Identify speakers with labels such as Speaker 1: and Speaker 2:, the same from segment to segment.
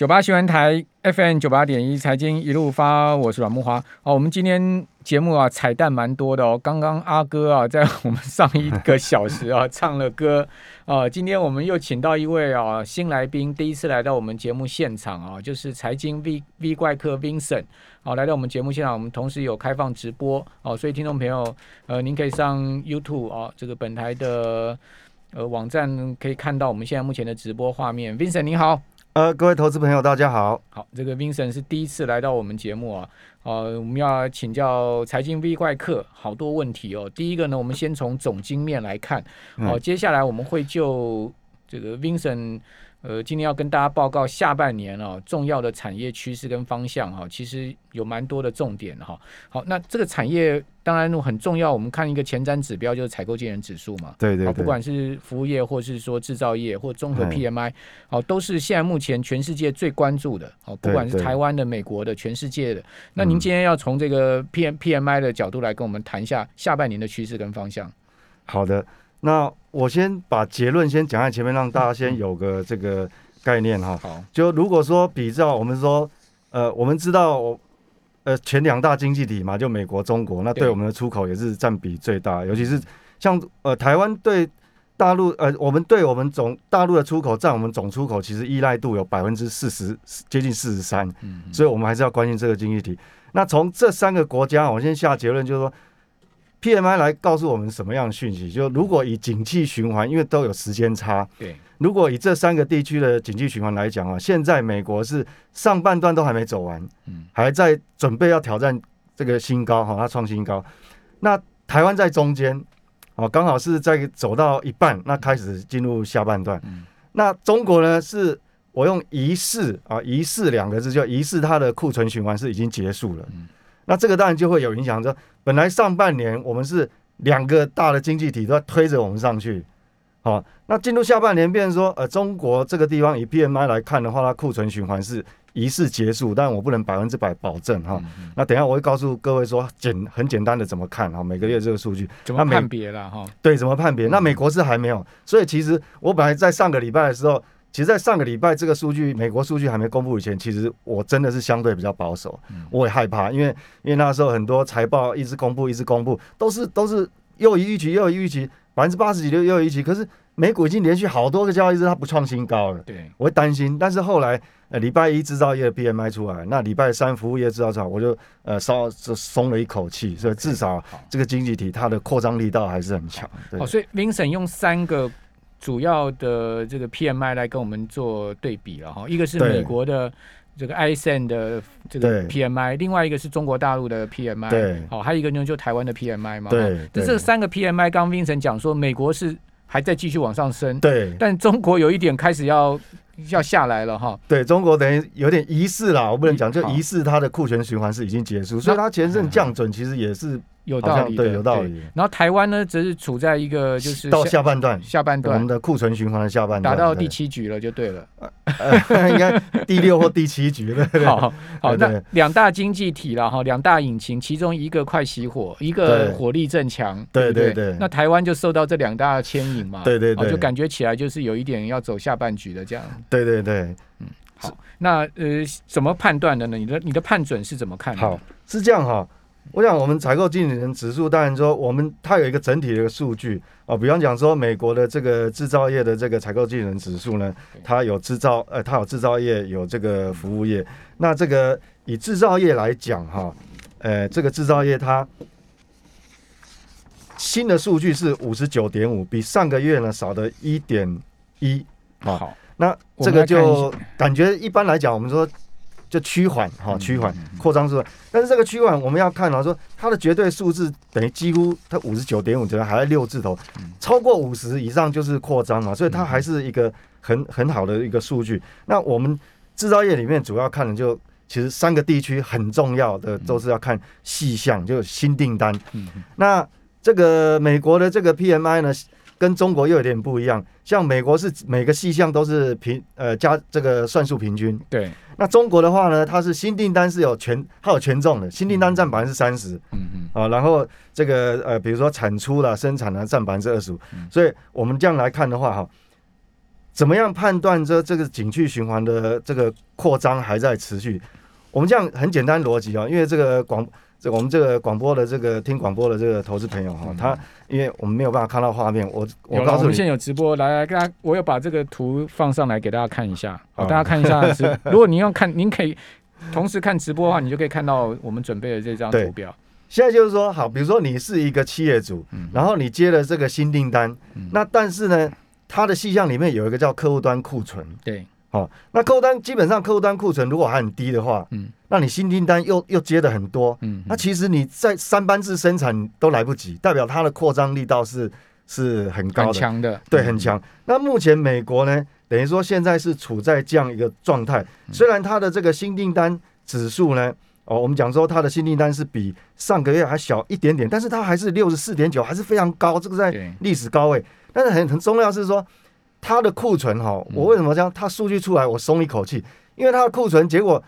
Speaker 1: 九八新闻台 FM 九八点一财经一路发，我是阮木华。哦，我们今天节目啊彩蛋蛮多的哦。刚刚阿哥啊 在我们上一个小时啊 唱了歌啊，今天我们又请到一位啊新来宾，第一次来到我们节目现场啊，就是财经 V V 怪客 Vincent 好，来到我们节目现场，我们同时有开放直播哦，所以听众朋友呃，您可以上 YouTube 啊，这个本台的呃网站可以看到我们现在目前的直播画面。Vincent 你好。
Speaker 2: 呃，各位投资朋友，大家好。
Speaker 1: 好，这个 Vincent 是第一次来到我们节目啊，呃，我们要请教财经 V 怪客好多问题哦。第一个呢，我们先从总经面来看，好，接下来我们会就这个 Vincent。呃，今天要跟大家报告下半年哦重要的产业趋势跟方向哈，其实有蛮多的重点哈。好，那这个产业当然很重要，我们看一个前瞻指标就是采购经理人指数嘛。
Speaker 2: 对对。
Speaker 1: 不管是服务业或是说制造业或综合 PMI，好，都是现在目前全世界最关注的。好，不管是台湾的、美国的、全世界的。那您今天要从这个 PM PMI 的角度来跟我们谈一下下半年的趋势跟方向。
Speaker 2: 好的。那我先把结论先讲在前面，让大家先有个这个概念哈。
Speaker 1: 好，
Speaker 2: 就如果说比较，我们说，呃，我们知道，呃，前两大经济体嘛，就美国、中国，那对我们的出口也是占比最大。尤其是像呃台湾对大陆，呃，我们对我们总大陆的出口占我们总出口，其实依赖度有百分之四十，接近四十三。嗯，所以我们还是要关心这个经济体。那从这三个国家，我先下结论，就是说。P M I 来告诉我们什么样的讯息？就如果以景气循环，因为都有时间差。
Speaker 1: 对。
Speaker 2: 如果以这三个地区的景气循环来讲啊，现在美国是上半段都还没走完，嗯，还在准备要挑战这个新高哈，它创新高。那台湾在中间，哦，刚好是在走到一半，那开始进入下半段。那中国呢？是我用疑似啊，疑似两个字，就疑似它的库存循环是已经结束了。那这个当然就会有影响，说本来上半年我们是两个大的经济体都在推着我们上去，好，那进入下半年，变成说，呃，中国这个地方以 PMI 来看的话，它库存循环是疑似结束，但我不能百分之百保证哈。那等下我会告诉各位说简很简单的怎么看哈，每个月这个数据
Speaker 1: 怎么判别了哈？
Speaker 2: 对，怎么判别？那美国是还没有，所以其实我本来在上个礼拜的时候。其实，在上个礼拜这个数据，美国数据还没公布以前，其实我真的是相对比较保守，我也害怕，因为因为那时候很多财报一直公布，一直公布，都是都是又一预期又一预期，百分之八十几的又一预期，可是美股已经连续好多个交易日它不创新高了，
Speaker 1: 对，
Speaker 2: 我会担心。但是后来呃礼拜一制造业的 PMI 出来，那礼拜三服务业制造厂，我就呃稍松了一口气，所以至少这个经济体它的扩张力道还是很强。
Speaker 1: 好，所以 Vincent 用三个。主要的这个 PMI 来跟我们做对比了哈，一个是美国的这个 ISM 的这个 PMI，另外一个是中国大陆的 PMI，
Speaker 2: 对，
Speaker 1: 好，还有一个呢就台湾的 PMI 嘛，
Speaker 2: 对，
Speaker 1: 这三个 PMI，刚 Vincent 讲说美国是还在继续往上升，
Speaker 2: 对，
Speaker 1: 但中国有一点开始要要下来了哈，
Speaker 2: 对中国等于有点疑似啦，我不能讲就疑似它的库存循环是已经结束，所以它前阵降准其实也是。
Speaker 1: 有道理，
Speaker 2: 对，有道理。
Speaker 1: 然后台湾呢，则是处在一个就是
Speaker 2: 到下半段，
Speaker 1: 下半段
Speaker 2: 我们的库存循环的下半
Speaker 1: 段，打到第七局了，就对了。
Speaker 2: 应该第六或第七局了。
Speaker 1: 好，好，那两大经济体了哈，两大引擎，其中一个快熄火，一个火力正强。
Speaker 2: 对对对。
Speaker 1: 那台湾就受到这两大牵引嘛。
Speaker 2: 对对对。
Speaker 1: 就感觉起来就是有一点要走下半局的这样。
Speaker 2: 对对对。
Speaker 1: 嗯，好。那呃，怎么判断的呢？你的你的判准是怎么看？
Speaker 2: 好，是这样哈。我想，我们采购经理人指数，当然说，我们它有一个整体的一个数据啊。比方讲说，美国的这个制造业的这个采购经理人指数呢，它有制造，呃，它有制造业，有这个服务业。那这个以制造业来讲，哈，呃，这个制造业它新的数据是五十九点五，比上个月呢少的一点一。
Speaker 1: 好，
Speaker 2: 那这个就感觉一般来讲，我们说。就趋缓哈，趋缓扩张是吧，但是这个趋缓我们要看啊，说它的绝对数字等于几乎它五十九点五，觉得还在六字头，超过五十以上就是扩张嘛，所以它还是一个很很好的一个数据。那我们制造业里面主要看的就其实三个地区很重要的都是要看细项，就新订单。那这个美国的这个 PMI 呢？跟中国又有点不一样，像美国是每个细项都是平呃加这个算术平均，
Speaker 1: 对。
Speaker 2: 那中国的话呢，它是新订单是有权它有权重的，新订单占百分之三十，嗯嗯，啊，然后这个呃比如说产出啦、生产啦占百分之二十五，所以我们这样来看的话哈，怎么样判断这这个景气循环的这个扩张还在持续？我们这样很简单逻辑啊，因为这个广这我们这个广播的这个听广播的这个投资朋友哈，他因为我们没有办法看到画面，我我告诉你，
Speaker 1: 现在有直播，来来，大家我有把这个图放上来给大家看一下，好，大家看一下是。如果您要看，您可以同时看直播的话，你就可以看到我们准备的这张图表。
Speaker 2: 现在就是说，好，比如说你是一个企业主，然后你接了这个新订单，那但是呢？它的细项里面有一个叫客户端库存，
Speaker 1: 对，
Speaker 2: 好，那客户端基本上客户端库存如果还很低的话，嗯，那你新订单又又接的很多，嗯，那其实你在三班制生产都来不及，代表它的扩张力道是是很高的，
Speaker 1: 强的，
Speaker 2: 对，很强。那目前美国呢，等于说现在是处在这样一个状态，虽然它的这个新订单指数呢，哦，我们讲说它的新订单是比上个月还小一点点，但是它还是六十四点九，还是非常高，这个在历史高位。但是很很重要是说，它的库存哈，我为什么这样？它数据出来，我松一口气，因为它的库存结果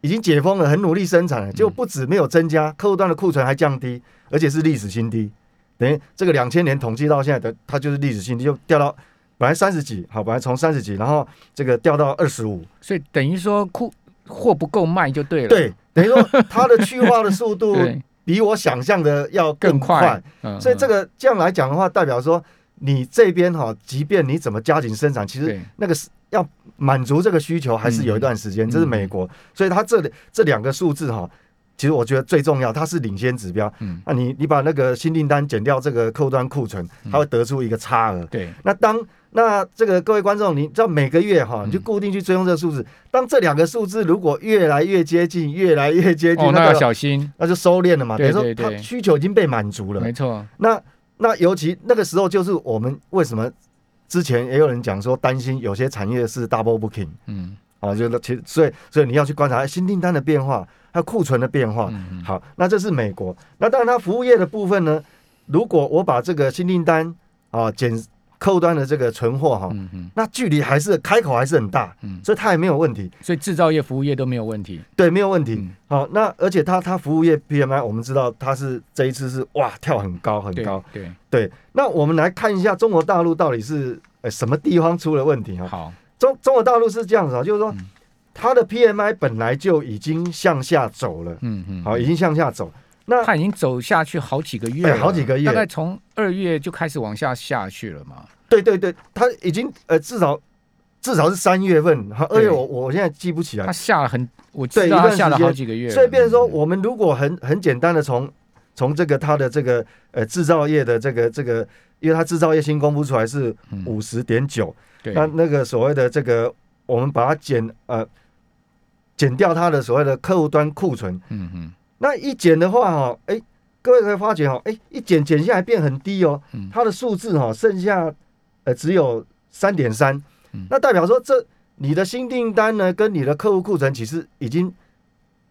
Speaker 2: 已经解封了，很努力生产了，就不止没有增加，客户端的库存还降低，而且是历史新低。等于这个两千年统计到现在的，它就是历史新低，就掉到本来三十几，好，本来从三十几，然后这个掉到二十五，
Speaker 1: 所以等于说库货不够卖就对了。
Speaker 2: 对，等于说 它的去化的速度比我想象的要更快，所以这个这样来讲的话，代表说。你这边哈，即便你怎么加紧生产，其实那个是要满足这个需求，还是有一段时间。这是美国，所以它这里这两个数字哈，其实我觉得最重要，它是领先指标。嗯，那你你把那个新订单减掉这个客户端库存，它会得出一个差额。
Speaker 1: 对，
Speaker 2: 那当那这个各位观众，你知道每个月哈，你就固定去追踪这个数字。当这两个数字如果越来越接近，越来越接近，
Speaker 1: 那要小心，
Speaker 2: 那就收敛了嘛。等于说它需求已经被满足了。
Speaker 1: 没错。
Speaker 2: 那那尤其那个时候，就是我们为什么之前也有人讲说担心有些产业是 double booking，嗯，啊，就是其实所以所以你要去观察新订单的变化，还有库存的变化。好，那这是美国。那当然，它服务业的部分呢，如果我把这个新订单啊减。客户端的这个存货哈，那距离还是开口还是很大，所以它也没有问题。
Speaker 1: 所以制造业、服务业都没有问题。
Speaker 2: 对，没有问题。好，那而且它它服务业 PMI，我们知道它是这一次是哇跳很高很高。
Speaker 1: 对
Speaker 2: 对。那我们来看一下中国大陆到底是呃什么地方出了问题哈？
Speaker 1: 好，
Speaker 2: 中中国大陆是这样子啊，就是说它的 PMI 本来就已经向下走了。嗯嗯。好，已经向下走。
Speaker 1: 那它已经走下去好几个月，
Speaker 2: 好几个月，
Speaker 1: 大概从二月就开始往下下去了嘛。
Speaker 2: 对对对，它已经呃至少至少是三月份，二月我我现在记不起来。
Speaker 1: 它下了很，我知道下了好几个月。
Speaker 2: 所以变成说，我们如果很很简单的从从这个它的这个呃制造业的这个这个，因为它制造业新公布出来是五十点九，那那个所谓的这个，我们把它减呃减掉它的所谓的客户端库存，嗯嗯。那一减的话，哈，哎，各位可以发觉，哈，哎，一减减下来变很低哦，它的数字哈，剩下呃只有三点三，那代表说这你的新订单呢，跟你的客户库存其实已经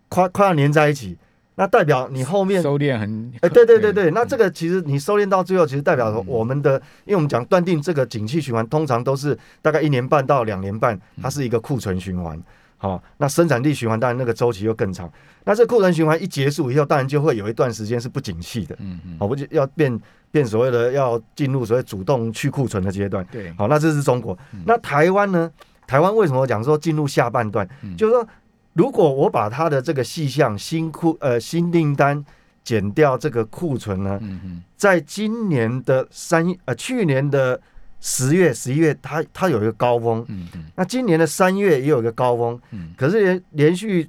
Speaker 2: 快快要连在一起，那代表你后面
Speaker 1: 收敛很，
Speaker 2: 哎，对对对对，那这个其实你收敛到最后，其实代表说我们的，因为我们讲断定这个景气循环，通常都是大概一年半到两年半，它是一个库存循环。好，那生产力循环当然那个周期又更长。那这库存循环一结束以后，当然就会有一段时间是不景气的。嗯嗯，好，不就要变变所谓的要进入所谓主动去库存的阶段。
Speaker 1: 对，
Speaker 2: 好，那这是中国。那台湾呢？台湾为什么讲说进入下半段？就是说，如果我把它的这个细项新库呃新订单减掉这个库存呢？嗯嗯，在今年的三呃去年的。十月、十一月，它它有一个高峰，嗯嗯，那今年的三月也有一个高峰，嗯，可是连连续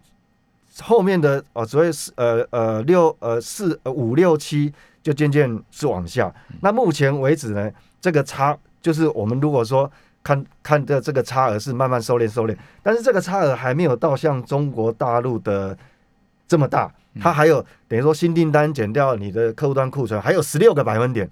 Speaker 2: 后面的哦，所谓是呃呃六呃四呃五六七就渐渐是往下。那目前为止呢，这个差就是我们如果说看看的这个差额是慢慢收敛收敛，但是这个差额还没有到像中国大陆的这么大，它还有等于说新订单减掉你的客户端库存还有十六个百分点。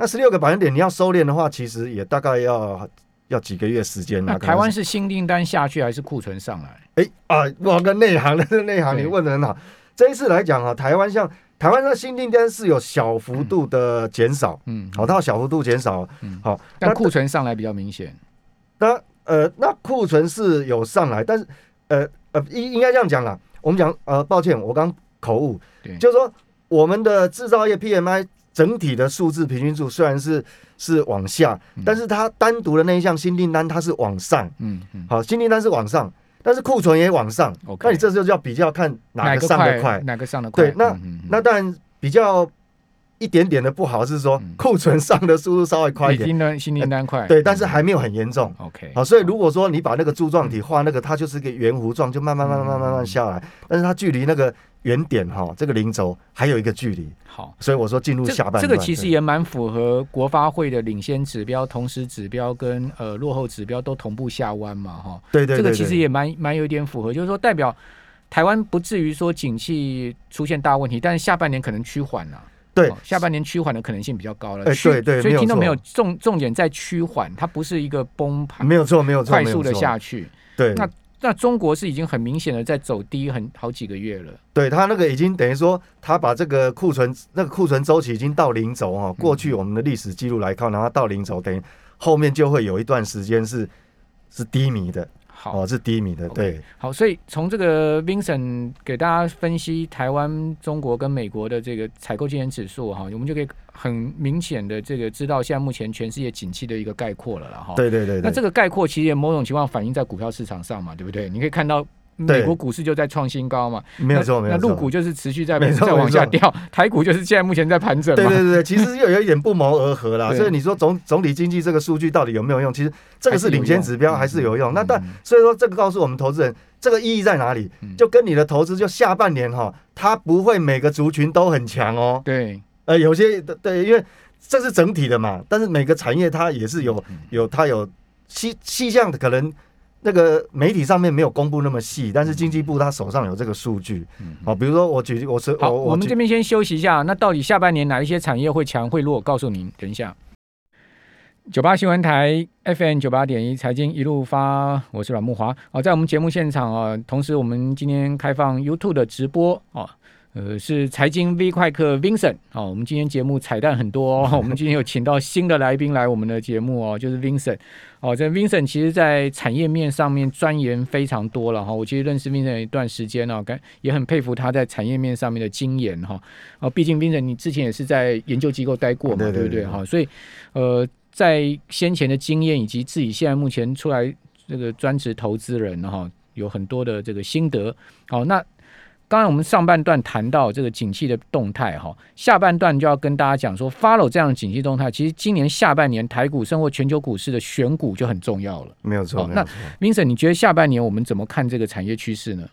Speaker 2: 那十六个百分点，你要收敛的话，其实也大概要要几个月时间
Speaker 1: 那台湾是新订单下去，还是库存上来？
Speaker 2: 哎啊，我跟内行的内行，你问的很好。这一次来讲啊，台湾像台湾的新订单是有小幅度的减少，嗯，好，它小幅度减少，嗯，好，
Speaker 1: 但库存上来比较明显。
Speaker 2: 那呃，那库存是有上来，但是呃呃，应应该这样讲啦。我们讲呃，抱歉，我刚口误，就是说我们的制造业 PMI。整体的数字平均数虽然是是往下，但是它单独的那一项新订单它是往上，
Speaker 1: 嗯嗯，
Speaker 2: 好，新订单是往上，但是库存也往上。
Speaker 1: OK
Speaker 2: 那你这时候就要比较看哪个上的快。
Speaker 1: 哪个上的快？
Speaker 2: 对，那那当然比较一点点的不好是说
Speaker 1: 嗯。
Speaker 2: 库存上的速度稍微快一点，
Speaker 1: 比订单新订单快，
Speaker 2: 对，但是还没有很严重。
Speaker 1: OK，
Speaker 2: 好，所以如果说你把那个柱状体画那个，它就是个圆弧状，就慢慢慢慢慢慢慢下来，但是它距离那个原点哈，这个零轴还有一个距离，
Speaker 1: 好。
Speaker 2: 所以我说进入下半段。
Speaker 1: 这个其实也蛮符合国发会的领先指标、同时指标跟呃落后指标都同步下弯嘛，哈。
Speaker 2: 对对对，
Speaker 1: 这个其实也蛮蛮有一点符合，就是说代表台湾不至于说景气出现大问题，但是下半年可能趋缓了。
Speaker 2: 对
Speaker 1: 哦下半年趋缓的可能性比较高了。
Speaker 2: 哎
Speaker 1: 趋
Speaker 2: 对对
Speaker 1: 所以听到没有？
Speaker 2: 错
Speaker 1: 重重点在趋缓，它不是一个崩盘，
Speaker 2: 没有错没有错，
Speaker 1: 快速的下去。
Speaker 2: 对，
Speaker 1: 那那中国是已经很明显的在走低很好几个月了。
Speaker 2: 对他那个已经等于说，他把这个库存那个库存周期已经到零轴
Speaker 1: 嗯
Speaker 2: 哈。过去我们的历史记录来看，然后到零轴，等于后面就会有一段时间是是低迷的
Speaker 1: 好，
Speaker 2: 哦，是低迷的。对
Speaker 1: 好，所以从这个 Vincent 给大家分析台湾、中国跟美国的这个采购经理指数哈，我们就可以很明显的这个知道现在目前全世界景气的一个概括了了哈。
Speaker 2: 对对对对，
Speaker 1: 那这个概括其实也某种情况反映在股票市场上嘛，对不对？你可以看到美国股市就在创新高嘛，
Speaker 2: 没有错
Speaker 1: 那
Speaker 2: 没有错。
Speaker 1: 那陆股就是持续在在往下掉，台股就是现在目前在盘整嘛。
Speaker 2: 对对对对，其实又有一点不谋而合啦。所以你说总总体经济这个数据到底有没有用？其实这个是领先指标，还是有用。那但
Speaker 1: 嗯
Speaker 2: 所以说这个告诉我们投资人，这个意义在哪里
Speaker 1: 嗯？
Speaker 2: 就跟你的投资，就下半年哈，它不会每个族群都很强哦。
Speaker 1: 对
Speaker 2: 呃，有些对，因为这是整体的嘛，但是每个产业它也是有
Speaker 1: 嗯
Speaker 2: 有它有细细项的，可能那个媒体上面没有公布那么细，但是经济部他手上有这个数据。
Speaker 1: 嗯
Speaker 2: 好，比如说我举我是
Speaker 1: 好，
Speaker 2: 我
Speaker 1: 们这边先休息一下。那到底下半年哪一些产业会强会弱？告诉您，等一下。九八新闻台 FM 九八点一财经一路发，我是阮木华。哦，在我们节目现场啊，同时我们今天开放 YouTube 的直播哦。呃，是财经 V 快客 Vincent 哦，我们今天节目彩蛋很多哦，我们今天有请到新的来宾来我们的节目哦，就是 Vincent 哦，这 Vincent 其实在产业面上面钻研非常多了哈、我其实认识 Vincent 一段时间哦，感也很佩服他在产业面上面的经验哈、哦，毕竟 Vincent 你之前也是在研究机构待过嘛，
Speaker 2: 对对对
Speaker 1: 不对？哈、所以呃，在先前的经验以及自己现在目前出来这个专职投资人哈、有很多的这个心得。好，那刚才我们上半段谈到这个景气的动态哈，下半段就要跟大家讲说，follow 这样的景气动态，其实今年下半年台股甚或全球股市的选股就很重要了。
Speaker 2: 没有错，
Speaker 1: 那。Vincent，你觉得下半年我们怎么看这个产业趋势呢？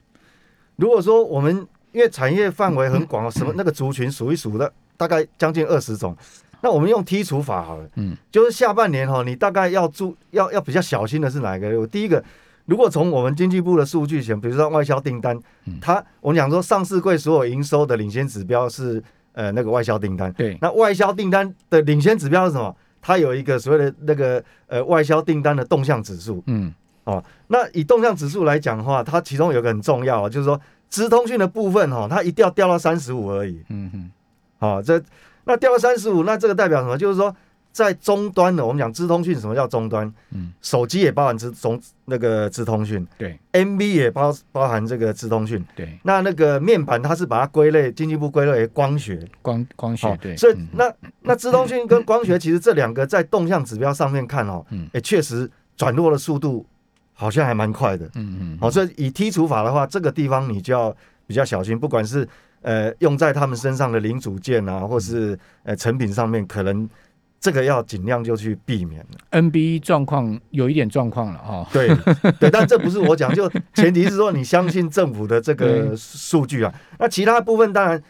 Speaker 2: 如果说我们因为产业范围很广，什么那个族群数一数的，大概将近二十种。那我们用剔除法好了，
Speaker 1: 嗯，
Speaker 2: 就是下半年哈，你大概要注要要比较小心的是哪一个？我第一个，如果从我们经济部的数据显，比如说外销订单
Speaker 1: 嗯，
Speaker 2: 它我们讲说上市柜所有营收的领先指标是呃那个外销订单，
Speaker 1: 对，
Speaker 2: 那外销订单的领先指标是什么？它有一个所谓的那个呃外销订单的动向指数，
Speaker 1: 嗯哦
Speaker 2: 那以动向指数来讲的话，它其中有一个很重要，就是说资通讯的部分哈，它一定要掉到三十五而已。
Speaker 1: 嗯哼
Speaker 2: 好、这那掉到三十五，那这个代表什么？就是说在终端的，我们讲资通讯，什么叫终端？
Speaker 1: 嗯，
Speaker 2: 手机也包含资中那个资通讯
Speaker 1: 对
Speaker 2: ，MV 也包包含这个资通讯。
Speaker 1: 对，
Speaker 2: 那那个面板它是把它归类，经济部归类为光学。
Speaker 1: 光光学
Speaker 2: 好
Speaker 1: 对，
Speaker 2: 所以
Speaker 1: 嗯
Speaker 2: 那那资通讯跟光学其实这两个在动向指标上面看哦，
Speaker 1: 嗯
Speaker 2: 也确实转弱的速度好像还蛮快的。
Speaker 1: 嗯嗯
Speaker 2: 好、所以以剔除法的话，这个地方你就要比较小心，不管是呃用在他们身上的零组件啊，或是呃成品上面，可能这个要尽量就去避免了。
Speaker 1: NBA 状况有一点状况了哈。
Speaker 2: 对对，但这不是我讲，就前提是说你相信政府的这个
Speaker 1: 对
Speaker 2: 数据啊。那其他部分当然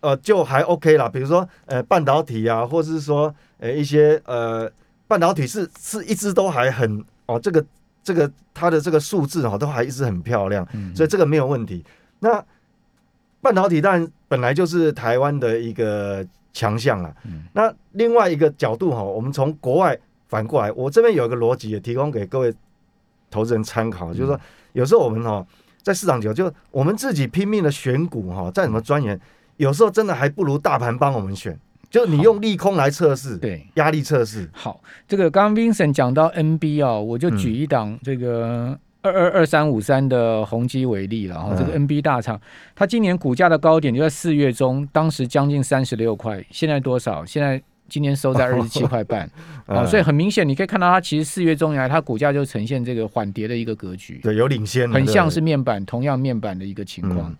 Speaker 2: 呃就还 OK 啦，比如说呃半导体啊，或是说呃一些呃半导体是是一直都还很哦，这个这个它的这个数字哦都还一直很漂亮。
Speaker 1: 嗯，
Speaker 2: 所以这个没有问题。那半导体当然本来就是台湾的一个强项啊。
Speaker 1: 嗯
Speaker 2: 那另外一个角度哈，我们从国外反过来，我这边有一个逻辑也提供给各位投资人参考，就是说有时候我们哈在市场久，就我们自己拼命的选股哈，在怎么钻研，有时候真的还不如大盘帮我们选。就是你用利空来测试，
Speaker 1: 对。
Speaker 2: 压力测试，
Speaker 1: 好，这个刚刚 Vincent 讲到 NB 哦，我就
Speaker 2: 嗯
Speaker 1: 举一档这个二二二三五三的宏基为例了哈，这个 NB 大厂，它今年股价的高点就在四月中，当时将近三十六块，现在多少？现在今年收在二十七块半啊，所以很明显，你可以看到它其实四月中以来，它股价就呈现这个缓跌的一个格局，
Speaker 2: 对，有领先，
Speaker 1: 很像是面板，同样面板的一个情况。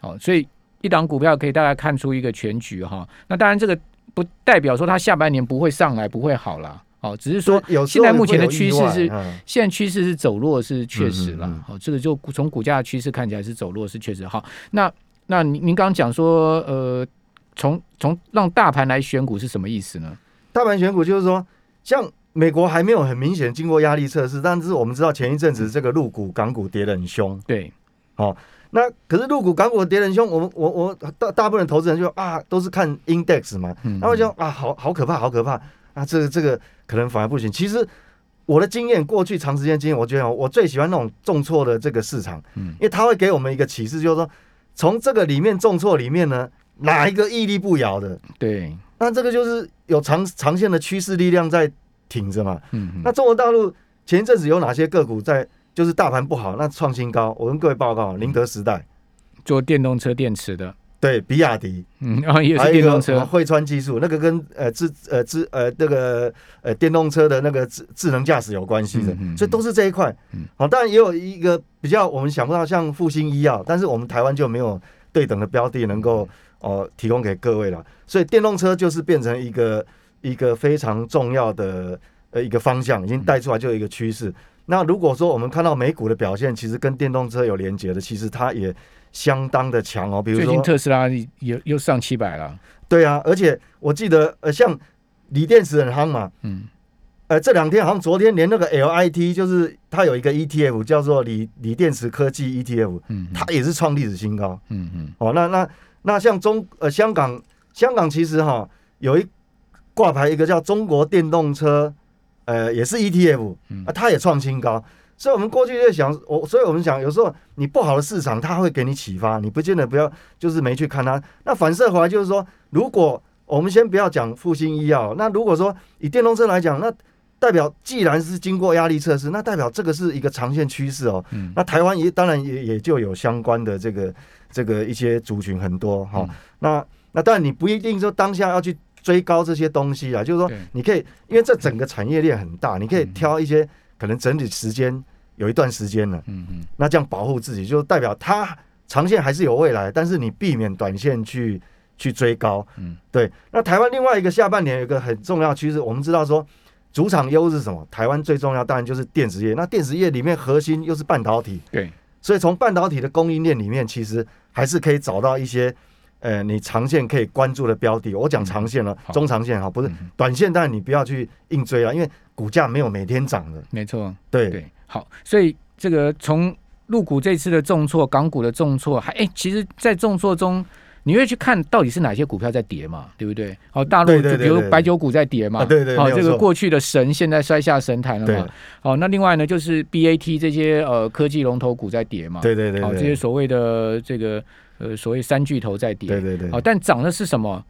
Speaker 1: 好，所以一档股票可以大概看出一个全局哈。那当然，这个不代表说它下半年不会上来，不会好了。哦，只是说现在目前的趋势是，现在趋势是走弱，是确实了。好，这个就从股价的趋势看起来是走弱，是确实。好，那那您您刚刚讲说，呃，从从让大盘来选股是什么意思呢？
Speaker 2: 大盘选股就是说，像美国还没有很明显经过压力测试，但是我们知道前一阵子这个陆股港股跌得很凶。
Speaker 1: 对，
Speaker 2: 好，那可是陆股港股跌得很凶，我们我我大大部分投资人就啊，都是看 index 嘛，然后就啊，好好可怕，好可怕。那这个这个可能反而不行。其实我的经验，过去长时间经验，我觉得我最喜欢那种重挫的这个市场，嗯，因为它会给我们一个启示，就是说从这个里面重挫里面呢，哪一个屹立不摇的？
Speaker 1: 对，
Speaker 2: 那这个就是有长长线的趋势力量在挺着嘛。嗯，那中国大陆前一阵子有哪些个股在？就是大盘不好，那创新高。我跟各位报告，宁德时代
Speaker 1: 做电动车电池的。
Speaker 2: 对，比亚迪，
Speaker 1: 嗯，然后也是电动车，
Speaker 2: 汇川技术，那个跟呃智呃智呃那个呃电动车的那个智智能驾驶有关系的，所以都是这一块。好，当然也有一个比较我们想不到，像复兴医药，但是我们台湾就没有对等的标的能够哦提供给各位了。所以电动车就是变成一个一个非常重要的呃一个方向，已经带出来就有一个趋势。那如果说我们看到美股的表现，其实跟电动车有连接的，其实它也。相当的强哦，比如说
Speaker 1: 最近特斯拉又又上七百了。
Speaker 2: 对啊，而且我记得呃，像锂电池很夯嘛，嗯，呃，这两天好像昨天连那个 LIT 就是它有一个 ETF 叫做锂锂电池科技 ETF，嗯，它也是创历史新高，嗯嗯。哦，那那那像中呃香港香港其实哈有一挂牌一个叫中国电动车，呃，也是 ETF，啊，它也创新高。所以，我们过去就想，我，所以我们想，有时候你不好的市场，它会给你启发，你不见得不要，就是没去看它。那反射回来就是说，如果我们先不要讲复兴医药，那如果说以电动车来讲，那代表既然是经过压力测试，那代表这个是一个长线趋势哦。嗯。那台湾也当然也也就有相关的这个这个一些族群很多哈。那那当然你不一定说当下要去追高这些东西啊，就是说你可以，因为这整个产业链很大，你可以挑一些。可能整体时间有一段时间了，嗯嗯，那这样保护自己，就代表它长线还是有未来，但是你避免短线去去追高，嗯，对。那台湾另外一个下半年有一个很重要趋势，我们知道说主场优是什么？台湾最重要当然就是电子业，那电子业里面核心又是半导体，
Speaker 1: 对，
Speaker 2: 所以从半导体的供应链里面，其实还是可以找到一些。呃，你长线可以关注的标的，我讲长线了，中长线哈，不是短线，但你不要去硬追啊，因为股价没有每天涨的。
Speaker 1: 没错，
Speaker 2: 对。
Speaker 1: 对，好，所以这个从入股这次的重挫，港股的重挫，还哎，其实，在重挫中，你会去看到底是哪些股票在跌嘛，对不对？好，大陆就比如白酒股在跌嘛，
Speaker 2: 对对，
Speaker 1: 好，这个过去的神现在摔下神坛了嘛，好，那另外呢，就是 BAT 这些呃科技龙头股在跌嘛，
Speaker 2: 对对对，
Speaker 1: 好，这些所谓的这个。呃，所谓三巨头在跌，
Speaker 2: 对对对，
Speaker 1: 好，但涨的是什么？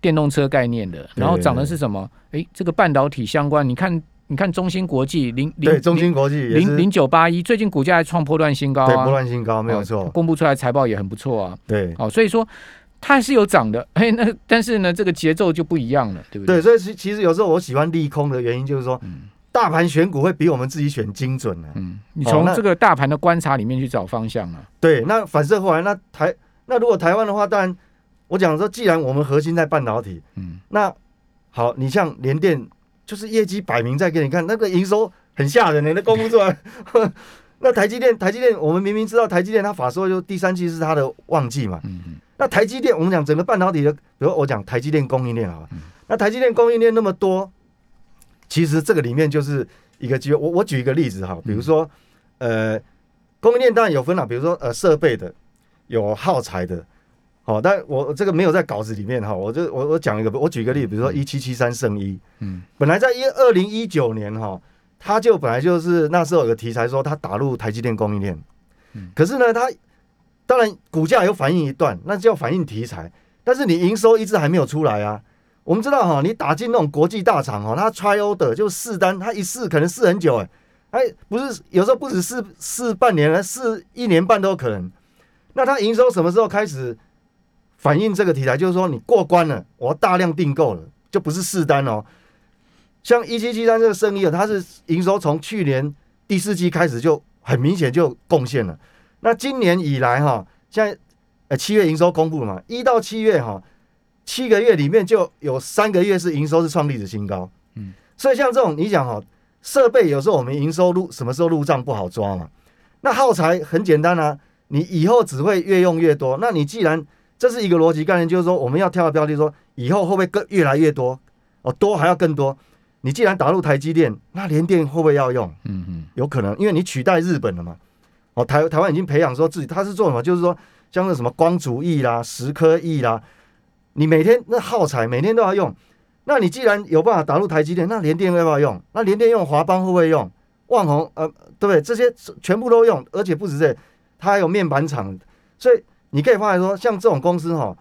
Speaker 1: 电动车概念的，然后涨的是什么？哎，这个半导体相关，你看，你看中芯国际零零，
Speaker 2: 对，中芯国际
Speaker 1: 零零九八一，最近股价还创破乱新高啊，
Speaker 2: 破乱新高没有错，
Speaker 1: 公布出来财报也很不错啊，
Speaker 2: 对，
Speaker 1: 哦，所以说它还是有涨的，哎，那但是呢，这个节奏就不一样了，对不
Speaker 2: 对？对，所以其其实有时候我喜欢利空的原因就是说，嗯。大盘选股会比我们自己选精准呢。
Speaker 1: 嗯，你从这个大盘的观察里面去找方向啊。
Speaker 2: 对，那反射过来，那台那如果台湾的话，当然我讲说，既然我们核心在半导体，嗯，那好，你像联电，就是业绩摆明在给你看，那个营收很吓人，你都公布出来。那台积电，台积电，我们明明知道台积电它法说就第三季是它的旺季嘛。嗯嗯。那台积电，我们讲整个半导体的，比如我讲台积电供应链啊，那台积电供应链那么多。其实这个里面就是一个机会。我我举一个例子哈，比如说，呃，供应链当然有分了，比如说呃设备的，有耗材的，好，但我这个没有在稿子里面哈，我就我我讲一个，我举个例子，比如说一七七三圣一，嗯，本来在一二零一九年哈，他就本来就是那时候有个题材说他打入台积电供应链，嗯，可是呢，他当然股价有反应一段，那叫反应题材，但是你营收一直还没有出来啊。我们知道哈，你打进那种国际大厂哈，他 try order 就试单，他一试可能试很久哎，哎，不是有时候不止试试半年了，四一年半都有可能。那他营收什么时候开始反映这个题材？就是说你过关了，我大量订购了，就不是试单哦。像一七七三这个生意啊，它是营收从去年第四季开始就很明显就贡献了。那今年以来哈，现在呃七月营收公布了嘛，一到七月哈，七个月里面就有三个月是营收是创历史新高。嗯，所以像这种你讲哈，设备有时候我们营收入什么时候入账不好抓嘛。那耗材很简单啊，你以后只会越用越多。那你既然这是一个逻辑概念，就是说我们要跳的标的，说以后会不会更越来越多？哦，多还要更多。你既然打入台积电，那联电会不会要用？嗯嗯，有可能，因为你取代日本了嘛。哦，台台湾已经培养说自己，他是做什么？就是说，像那什么光主义啦、石科亿啦，你每天那耗材每天都要用。那你既然有办法打入台积电，那联电要不要用？那联电用华邦会不会用？万宏呃，对不对？这些全部都用，而且不止这，它还有面板厂，所以你可以发现说，像这种公司哈。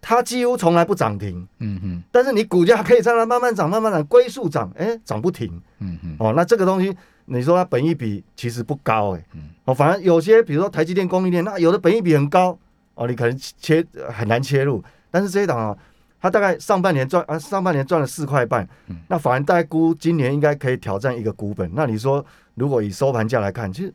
Speaker 2: 它几乎从来不涨停，嗯哼，但是你股价可以在那慢慢涨，慢慢涨，龟速涨，哎，涨不停，嗯哼，哦，那这个东西，你说它本益比其实不高，哎，哦，反正有些比如说台积电、供应链，那有的本益比很高，哦，你可能切很难切入，但是这一档啊，它大概上半年赚啊，上半年赚了四块半，那反而大概估今年应该可以挑战一个股本，那你说如果以收盘价来看，其实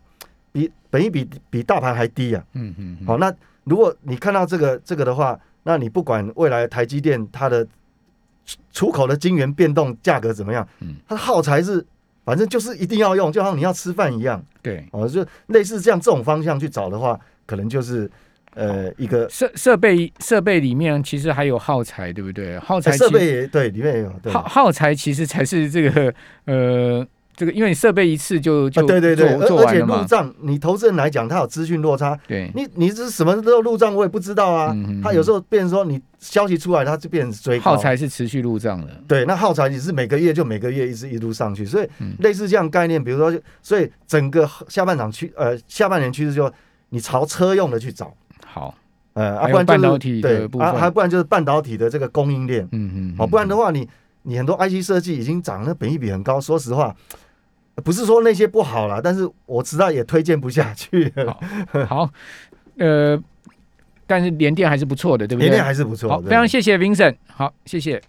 Speaker 2: 比本益比比大盘还低啊，嗯嗯，好，那如果你看到这个这个的话。那你不管未来台积电它的出口的晶圆变动价格怎么样，嗯，它的耗材是反正就是一定要用，就好像你要吃饭一样，
Speaker 1: 对，
Speaker 2: 哦，就类似这样这种方向去找的话，可能就是呃一个
Speaker 1: 设设备设备里面其实还有耗材，对不对？耗材
Speaker 2: 设备也对里面也有
Speaker 1: 耗耗材其实才是这个呃。这个，因为你设备一次就就
Speaker 2: 对对对，
Speaker 1: 而
Speaker 2: 而且入账，你投资人来讲，他有资讯落差。
Speaker 1: 对，
Speaker 2: 你你是什么时候入账，我也不知道啊。他有时候变成说，你消息出来，他就变成追
Speaker 1: 耗材是持续入账的。
Speaker 2: 对，那耗材也是每个月就每个月一直一路上去，所以类似这样概念，比如说，所以整个下半场趋呃下半年趋势就你朝车用的去找。
Speaker 1: 好，
Speaker 2: 呃，
Speaker 1: 啊，不然半导体
Speaker 2: 对，
Speaker 1: 啊，
Speaker 2: 还不然就是半导体的这个供应链。嗯嗯。好，不然的话，你你很多 IC 设计已经涨了，本益比很高。说实话。不是说那些不好了，但是我知道也推荐不下去。
Speaker 1: 好，呃，但是连电还是不错的，对不对？
Speaker 2: 连电还是不错。
Speaker 1: 好，非常谢谢 Vincent，好，谢谢。